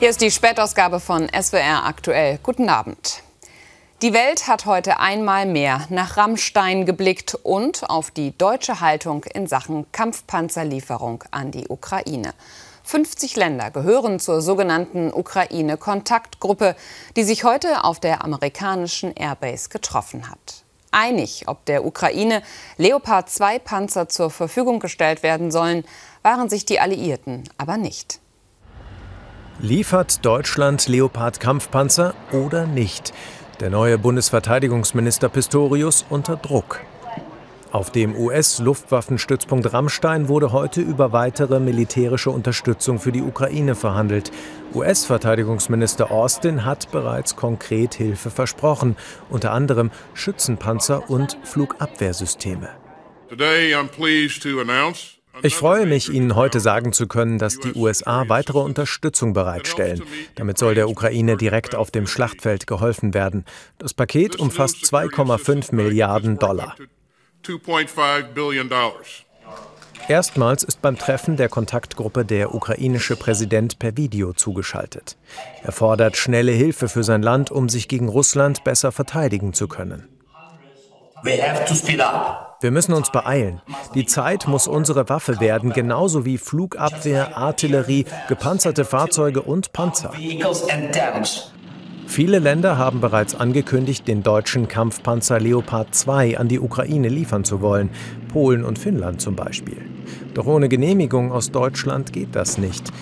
Hier ist die Spätausgabe von SWR aktuell. Guten Abend. Die Welt hat heute einmal mehr nach Rammstein geblickt und auf die deutsche Haltung in Sachen Kampfpanzerlieferung an die Ukraine. 50 Länder gehören zur sogenannten Ukraine-Kontaktgruppe, die sich heute auf der amerikanischen Airbase getroffen hat. Einig, ob der Ukraine Leopard 2 Panzer zur Verfügung gestellt werden sollen, waren sich die Alliierten aber nicht. Liefert Deutschland Leopard-Kampfpanzer oder nicht? Der neue Bundesverteidigungsminister Pistorius unter Druck. Auf dem US-Luftwaffenstützpunkt Rammstein wurde heute über weitere militärische Unterstützung für die Ukraine verhandelt. US-Verteidigungsminister Austin hat bereits konkret Hilfe versprochen, unter anderem Schützenpanzer und Flugabwehrsysteme. Today I'm pleased to announce ich freue mich, Ihnen heute sagen zu können, dass die USA weitere Unterstützung bereitstellen. Damit soll der Ukraine direkt auf dem Schlachtfeld geholfen werden. Das Paket umfasst 2,5 Milliarden Dollar. Erstmals ist beim Treffen der Kontaktgruppe der ukrainische Präsident per Video zugeschaltet. Er fordert schnelle Hilfe für sein Land, um sich gegen Russland besser verteidigen zu können. Wir müssen uns beeilen. Die Zeit muss unsere Waffe werden, genauso wie Flugabwehr, Artillerie, gepanzerte Fahrzeuge und Panzer. Viele Länder haben bereits angekündigt, den deutschen Kampfpanzer Leopard 2 an die Ukraine liefern zu wollen, Polen und Finnland zum Beispiel. Doch ohne Genehmigung aus Deutschland geht das nicht.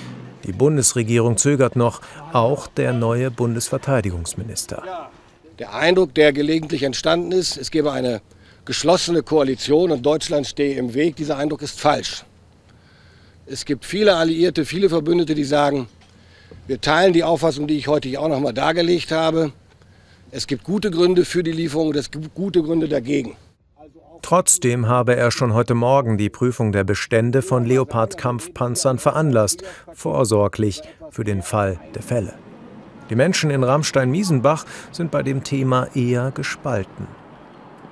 Die Bundesregierung zögert noch, auch der neue Bundesverteidigungsminister. Der Eindruck, der gelegentlich entstanden ist, es gebe eine geschlossene Koalition und Deutschland stehe im Weg, dieser Eindruck ist falsch. Es gibt viele Alliierte, viele Verbündete, die sagen, wir teilen die Auffassung, die ich heute auch noch mal dargelegt habe. Es gibt gute Gründe für die Lieferung und es gibt gute Gründe dagegen. Trotzdem habe er schon heute Morgen die Prüfung der Bestände von Leopard-Kampfpanzern veranlasst, vorsorglich für den Fall der Fälle. Die Menschen in Rammstein-Miesenbach sind bei dem Thema eher gespalten.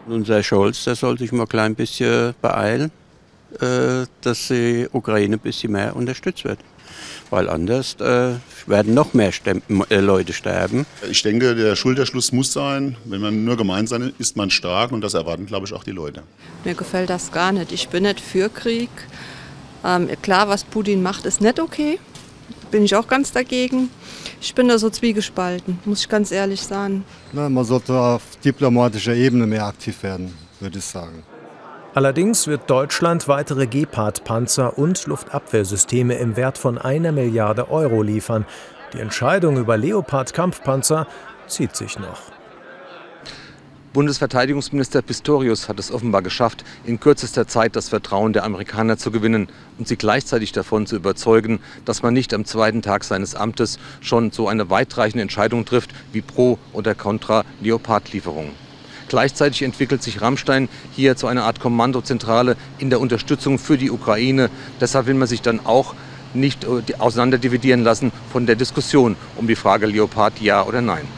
Unser Scholz, der soll sich mal ein klein bisschen beeilen, äh, dass die Ukraine ein bisschen mehr unterstützt wird. Weil anders äh, werden noch mehr äh, Leute sterben. Ich denke, der Schulterschluss muss sein. Wenn man nur gemeinsam ist, ist man stark und das erwarten, glaube ich, auch die Leute. Mir gefällt das gar nicht. Ich bin nicht für Krieg. Ähm, klar, was Putin macht, ist nicht okay. Bin ich auch ganz dagegen. Ich bin da so zwiegespalten, muss ich ganz ehrlich sagen. Na, man sollte auf diplomatischer Ebene mehr aktiv werden, würde ich sagen. Allerdings wird Deutschland weitere Gepard-Panzer und Luftabwehrsysteme im Wert von einer Milliarde Euro liefern. Die Entscheidung über Leopard-Kampfpanzer zieht sich noch. Bundesverteidigungsminister Pistorius hat es offenbar geschafft, in kürzester Zeit das Vertrauen der Amerikaner zu gewinnen und sie gleichzeitig davon zu überzeugen, dass man nicht am zweiten Tag seines Amtes schon so eine weitreichende Entscheidung trifft wie pro oder contra Leopardlieferungen. Gleichzeitig entwickelt sich Rammstein hier zu einer Art Kommandozentrale in der Unterstützung für die Ukraine. Deshalb will man sich dann auch nicht äh, auseinanderdividieren lassen von der Diskussion um die Frage Leopard ja oder nein.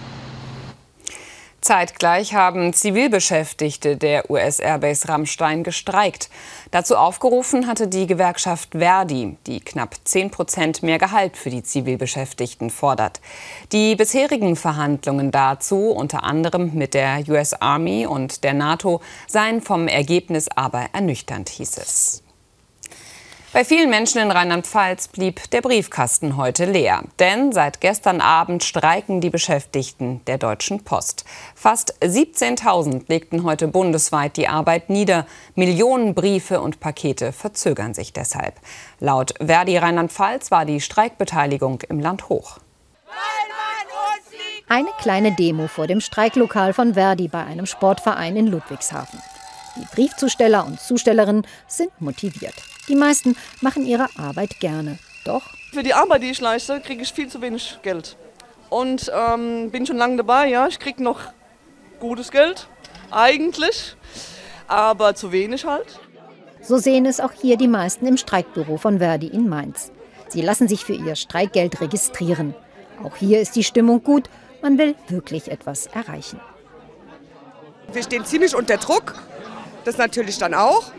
Zeitgleich haben Zivilbeschäftigte der US-Airbase Rammstein gestreikt. Dazu aufgerufen hatte die Gewerkschaft Verdi, die knapp 10 Prozent mehr Gehalt für die Zivilbeschäftigten fordert. Die bisherigen Verhandlungen dazu, unter anderem mit der US Army und der NATO, seien vom Ergebnis aber ernüchternd, hieß es. Bei vielen Menschen in Rheinland-Pfalz blieb der Briefkasten heute leer. Denn seit gestern Abend streiken die Beschäftigten der Deutschen Post. Fast 17.000 legten heute bundesweit die Arbeit nieder. Millionen Briefe und Pakete verzögern sich deshalb. Laut Verdi Rheinland-Pfalz war die Streikbeteiligung im Land hoch. Eine kleine Demo vor dem Streiklokal von Verdi bei einem Sportverein in Ludwigshafen. Die Briefzusteller und Zustellerinnen sind motiviert. Die meisten machen ihre Arbeit gerne. Doch. Für die Arbeit, die ich leiste, kriege ich viel zu wenig Geld. Und ähm, bin schon lange dabei, ja. Ich kriege noch gutes Geld, eigentlich, aber zu wenig halt. So sehen es auch hier die meisten im Streikbüro von Verdi in Mainz. Sie lassen sich für ihr Streikgeld registrieren. Auch hier ist die Stimmung gut. Man will wirklich etwas erreichen. Wir stehen ziemlich unter Druck. Das natürlich dann auch.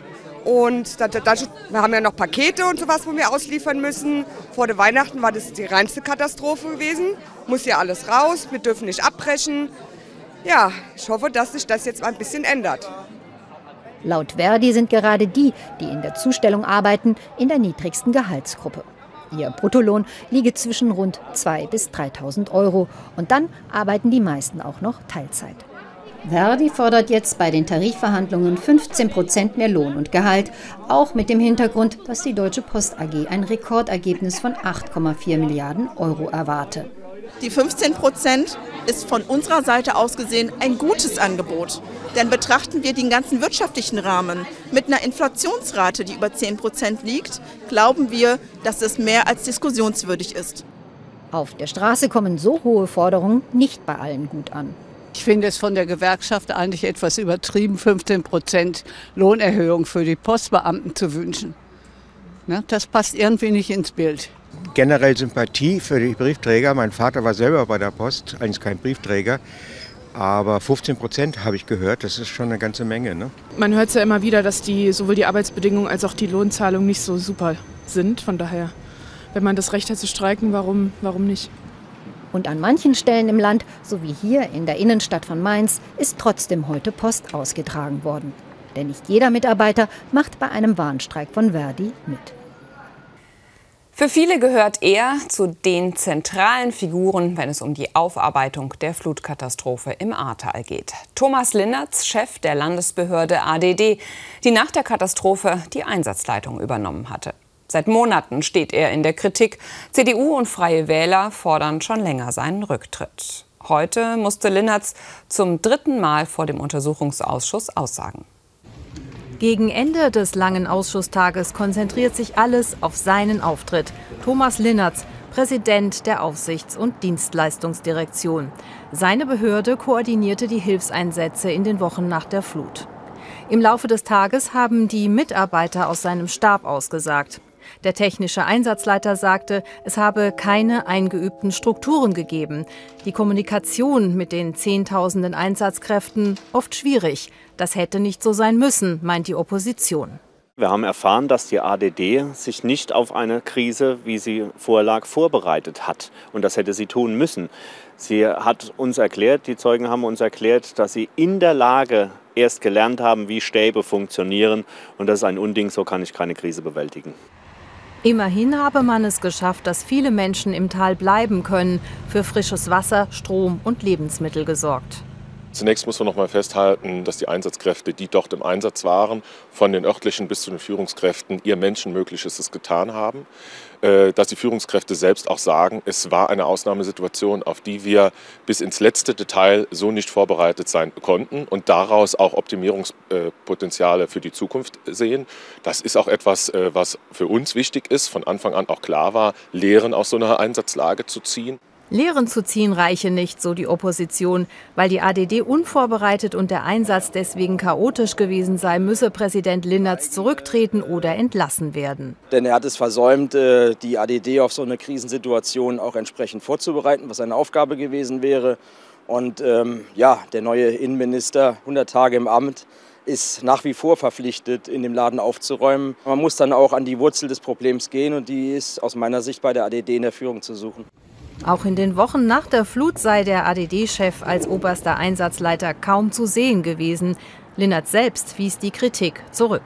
Und da, da, wir haben ja noch Pakete und sowas, wo wir ausliefern müssen. Vor der Weihnachten war das die reinste Katastrophe gewesen. Muss ja alles raus, wir dürfen nicht abbrechen. Ja, ich hoffe, dass sich das jetzt mal ein bisschen ändert. Laut Verdi sind gerade die, die in der Zustellung arbeiten, in der niedrigsten Gehaltsgruppe. Ihr Bruttolohn liege zwischen rund 2.000 bis 3.000 Euro. Und dann arbeiten die meisten auch noch Teilzeit. Verdi fordert jetzt bei den Tarifverhandlungen 15 Prozent mehr Lohn und Gehalt, auch mit dem Hintergrund, dass die Deutsche Post AG ein Rekordergebnis von 8,4 Milliarden Euro erwarte. Die 15 Prozent ist von unserer Seite aus gesehen ein gutes Angebot. Denn betrachten wir den ganzen wirtschaftlichen Rahmen mit einer Inflationsrate, die über 10 Prozent liegt, glauben wir, dass es mehr als diskussionswürdig ist. Auf der Straße kommen so hohe Forderungen nicht bei allen gut an. Ich finde es von der Gewerkschaft eigentlich etwas übertrieben, 15 Prozent Lohnerhöhung für die Postbeamten zu wünschen. Ne, das passt irgendwie nicht ins Bild. Generell Sympathie für die Briefträger. Mein Vater war selber bei der Post, eigentlich kein Briefträger. Aber 15 Prozent habe ich gehört, das ist schon eine ganze Menge. Ne? Man hört ja immer wieder, dass die, sowohl die Arbeitsbedingungen als auch die Lohnzahlung nicht so super sind. Von daher, wenn man das Recht hat zu streiken, warum, warum nicht? Und an manchen Stellen im Land, so wie hier in der Innenstadt von Mainz, ist trotzdem heute Post ausgetragen worden. Denn nicht jeder Mitarbeiter macht bei einem Warnstreik von Verdi mit. Für viele gehört er zu den zentralen Figuren, wenn es um die Aufarbeitung der Flutkatastrophe im Ahrtal geht. Thomas Linnertz, Chef der Landesbehörde ADD, die nach der Katastrophe die Einsatzleitung übernommen hatte. Seit Monaten steht er in der Kritik. CDU und Freie Wähler fordern schon länger seinen Rücktritt. Heute musste Linnertz zum dritten Mal vor dem Untersuchungsausschuss aussagen. Gegen Ende des langen Ausschusstages konzentriert sich alles auf seinen Auftritt. Thomas Linnertz, Präsident der Aufsichts- und Dienstleistungsdirektion. Seine Behörde koordinierte die Hilfseinsätze in den Wochen nach der Flut. Im Laufe des Tages haben die Mitarbeiter aus seinem Stab ausgesagt. Der technische Einsatzleiter sagte, es habe keine eingeübten Strukturen gegeben. Die Kommunikation mit den Zehntausenden Einsatzkräften oft schwierig. Das hätte nicht so sein müssen, meint die Opposition. Wir haben erfahren, dass die ADD sich nicht auf eine Krise, wie sie vorlag, vorbereitet hat. Und das hätte sie tun müssen. Sie hat uns erklärt, die Zeugen haben uns erklärt, dass sie in der Lage erst gelernt haben, wie Stäbe funktionieren. Und das ist ein Unding, so kann ich keine Krise bewältigen. Immerhin habe man es geschafft, dass viele Menschen im Tal bleiben können, für frisches Wasser, Strom und Lebensmittel gesorgt. Zunächst muss man noch mal festhalten, dass die Einsatzkräfte, die dort im Einsatz waren, von den örtlichen bis zu den Führungskräften ihr Menschenmögliches getan haben. Äh, dass die Führungskräfte selbst auch sagen, es war eine Ausnahmesituation, auf die wir bis ins letzte Detail so nicht vorbereitet sein konnten und daraus auch Optimierungspotenziale für die Zukunft sehen. Das ist auch etwas, äh, was für uns wichtig ist, von Anfang an auch klar war, Lehren aus so einer Einsatzlage zu ziehen. Lehren zu ziehen reiche nicht, so die Opposition. Weil die ADD unvorbereitet und der Einsatz deswegen chaotisch gewesen sei, müsse Präsident Linnertz zurücktreten oder entlassen werden. Denn er hat es versäumt, äh, die ADD auf so eine Krisensituation auch entsprechend vorzubereiten, was seine Aufgabe gewesen wäre. Und ähm, ja, der neue Innenminister, 100 Tage im Amt, ist nach wie vor verpflichtet, in dem Laden aufzuräumen. Man muss dann auch an die Wurzel des Problems gehen und die ist aus meiner Sicht bei der ADD in der Führung zu suchen. Auch in den Wochen nach der Flut sei der ADD-Chef als oberster Einsatzleiter kaum zu sehen gewesen. Linnert selbst wies die Kritik zurück.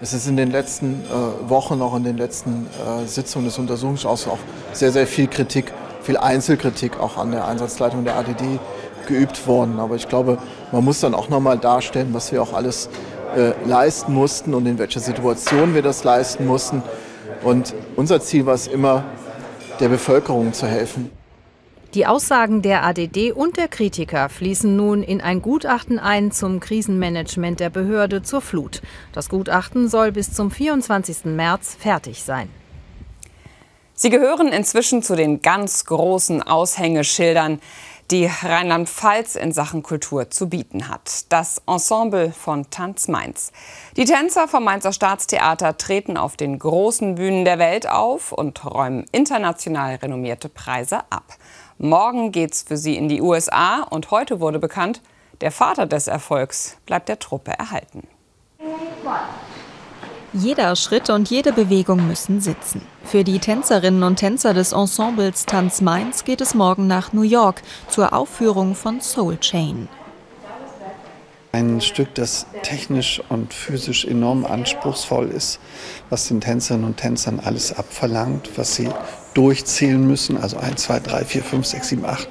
Es ist in den letzten äh, Wochen, auch in den letzten äh, Sitzungen des Untersuchungsausschusses auch sehr, sehr viel Kritik, viel Einzelkritik auch an der Einsatzleitung der ADD geübt worden. Aber ich glaube, man muss dann auch nochmal darstellen, was wir auch alles äh, leisten mussten und in welcher Situation wir das leisten mussten. Und unser Ziel war es immer, der Bevölkerung zu helfen. Die Aussagen der ADD und der Kritiker fließen nun in ein Gutachten ein zum Krisenmanagement der Behörde zur Flut. Das Gutachten soll bis zum 24. März fertig sein. Sie gehören inzwischen zu den ganz großen Aushängeschildern die Rheinland-Pfalz in Sachen Kultur zu bieten hat. Das Ensemble von Tanz Mainz. Die Tänzer vom Mainzer Staatstheater treten auf den großen Bühnen der Welt auf und räumen international renommierte Preise ab. Morgen geht's für sie in die USA und heute wurde bekannt, der Vater des Erfolgs bleibt der Truppe erhalten. Jeder Schritt und jede Bewegung müssen sitzen. Für die Tänzerinnen und Tänzer des Ensembles Tanz Mainz geht es morgen nach New York zur Aufführung von Soul Chain. Ein Stück, das technisch und physisch enorm anspruchsvoll ist, was den Tänzerinnen und Tänzern alles abverlangt, was sie durchzählen müssen, also 1, 2, 3, 4, 5, 6, 7, 8,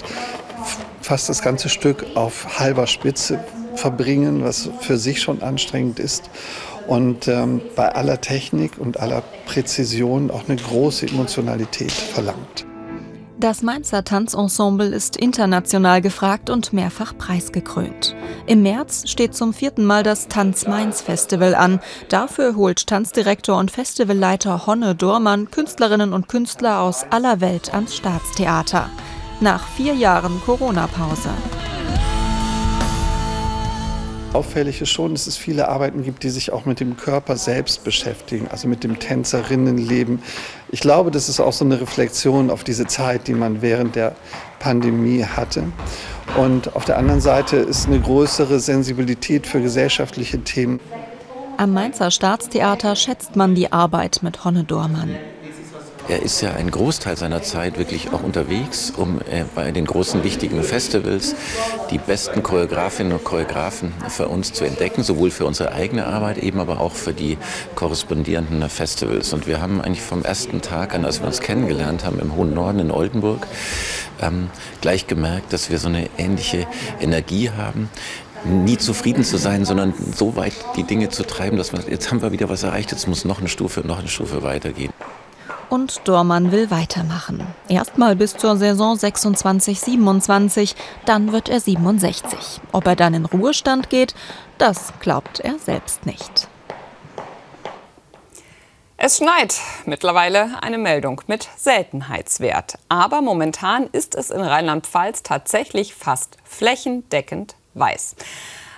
fast das ganze Stück auf halber Spitze verbringen, was für sich schon anstrengend ist und ähm, bei aller Technik und aller Präzision auch eine große Emotionalität verlangt. Das Mainzer Tanzensemble ist international gefragt und mehrfach preisgekrönt. Im März steht zum vierten Mal das Tanz Mainz Festival an. Dafür holt Tanzdirektor und Festivalleiter Honne Dormann Künstlerinnen und Künstler aus aller Welt ans Staatstheater. Nach vier Jahren Corona-Pause. Auffällig ist schon, dass es viele Arbeiten gibt, die sich auch mit dem Körper selbst beschäftigen, also mit dem Tänzerinnenleben. Ich glaube, das ist auch so eine Reflexion auf diese Zeit, die man während der Pandemie hatte. Und auf der anderen Seite ist eine größere Sensibilität für gesellschaftliche Themen. Am Mainzer Staatstheater schätzt man die Arbeit mit Honne Dormann. Er ist ja einen Großteil seiner Zeit wirklich auch unterwegs, um äh, bei den großen wichtigen Festivals die besten Choreografinnen und Choreografen für uns zu entdecken, sowohl für unsere eigene Arbeit, eben aber auch für die korrespondierenden Festivals. Und wir haben eigentlich vom ersten Tag an, als wir uns kennengelernt haben im hohen Norden in Oldenburg, ähm, gleich gemerkt, dass wir so eine ähnliche Energie haben nie zufrieden zu sein, sondern so weit die Dinge zu treiben, dass man jetzt haben wir wieder was erreicht, jetzt muss noch eine Stufe, noch eine Stufe weitergehen und Dormann will weitermachen. Erstmal bis zur Saison 26-27, dann wird er 67. Ob er dann in Ruhestand geht, das glaubt er selbst nicht. Es schneit. Mittlerweile eine Meldung mit Seltenheitswert. Aber momentan ist es in Rheinland-Pfalz tatsächlich fast flächendeckend weiß.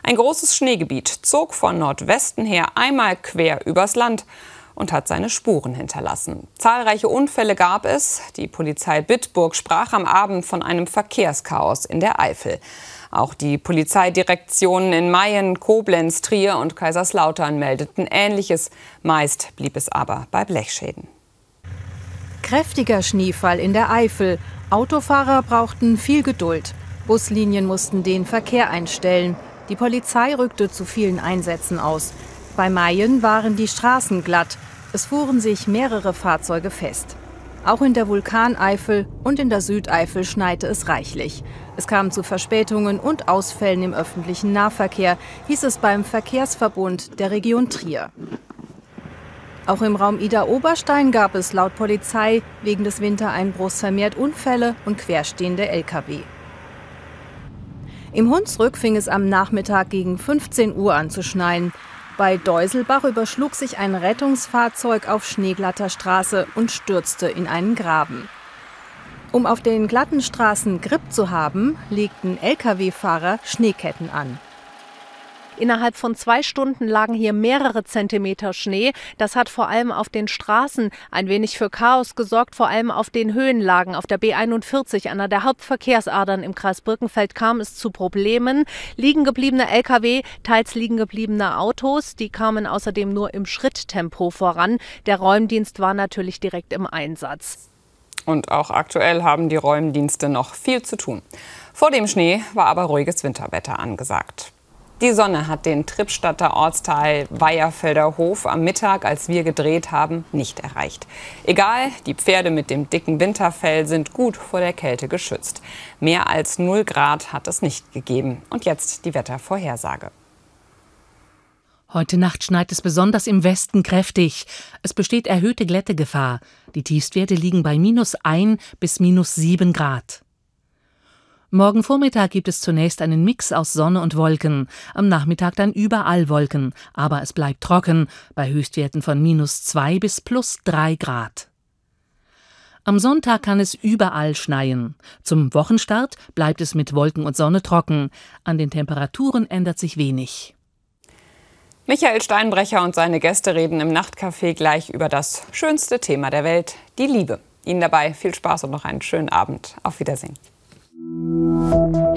Ein großes Schneegebiet zog von Nordwesten her einmal quer übers Land und hat seine Spuren hinterlassen. Zahlreiche Unfälle gab es. Die Polizei Bitburg sprach am Abend von einem Verkehrschaos in der Eifel. Auch die Polizeidirektionen in Mayen, Koblenz, Trier und Kaiserslautern meldeten Ähnliches. Meist blieb es aber bei Blechschäden. Kräftiger Schneefall in der Eifel. Autofahrer brauchten viel Geduld. Buslinien mussten den Verkehr einstellen. Die Polizei rückte zu vielen Einsätzen aus. Bei Mayen waren die Straßen glatt. Es fuhren sich mehrere Fahrzeuge fest. Auch in der Vulkaneifel und in der Südeifel schneite es reichlich. Es kam zu Verspätungen und Ausfällen im öffentlichen Nahverkehr, hieß es beim Verkehrsverbund der Region Trier. Auch im Raum Ida-Oberstein gab es laut Polizei wegen des Wintereinbruchs vermehrt Unfälle und querstehende Lkw. Im Hunsrück fing es am Nachmittag gegen 15 Uhr an zu schneien. Bei Deuselbach überschlug sich ein Rettungsfahrzeug auf schneeglatter Straße und stürzte in einen Graben. Um auf den glatten Straßen Grip zu haben, legten Lkw-Fahrer Schneeketten an. Innerhalb von zwei Stunden lagen hier mehrere Zentimeter Schnee. Das hat vor allem auf den Straßen ein wenig für Chaos gesorgt, vor allem auf den Höhenlagen. Auf der B41, einer der Hauptverkehrsadern im Kreis Birkenfeld, kam es zu Problemen. Liegen gebliebene Lkw, teils liegen gebliebene Autos, die kamen außerdem nur im Schritttempo voran. Der Räumdienst war natürlich direkt im Einsatz. Und auch aktuell haben die Räumdienste noch viel zu tun. Vor dem Schnee war aber ruhiges Winterwetter angesagt. Die Sonne hat den Trippstadter Ortsteil Weierfelder Hof am Mittag, als wir gedreht haben, nicht erreicht. Egal, die Pferde mit dem dicken Winterfell sind gut vor der Kälte geschützt. Mehr als 0 Grad hat es nicht gegeben. Und jetzt die Wettervorhersage. Heute Nacht schneit es besonders im Westen kräftig. Es besteht erhöhte Glättegefahr. Die Tiefstwerte liegen bei minus 1 bis minus 7 Grad. Morgen Vormittag gibt es zunächst einen Mix aus Sonne und Wolken, am Nachmittag dann überall Wolken, aber es bleibt trocken, bei Höchstwerten von minus zwei bis plus drei Grad. Am Sonntag kann es überall schneien. Zum Wochenstart bleibt es mit Wolken und Sonne trocken. An den Temperaturen ändert sich wenig. Michael Steinbrecher und seine Gäste reden im Nachtcafé gleich über das schönste Thema der Welt, die Liebe. Ihnen dabei viel Spaß und noch einen schönen Abend. Auf Wiedersehen. Música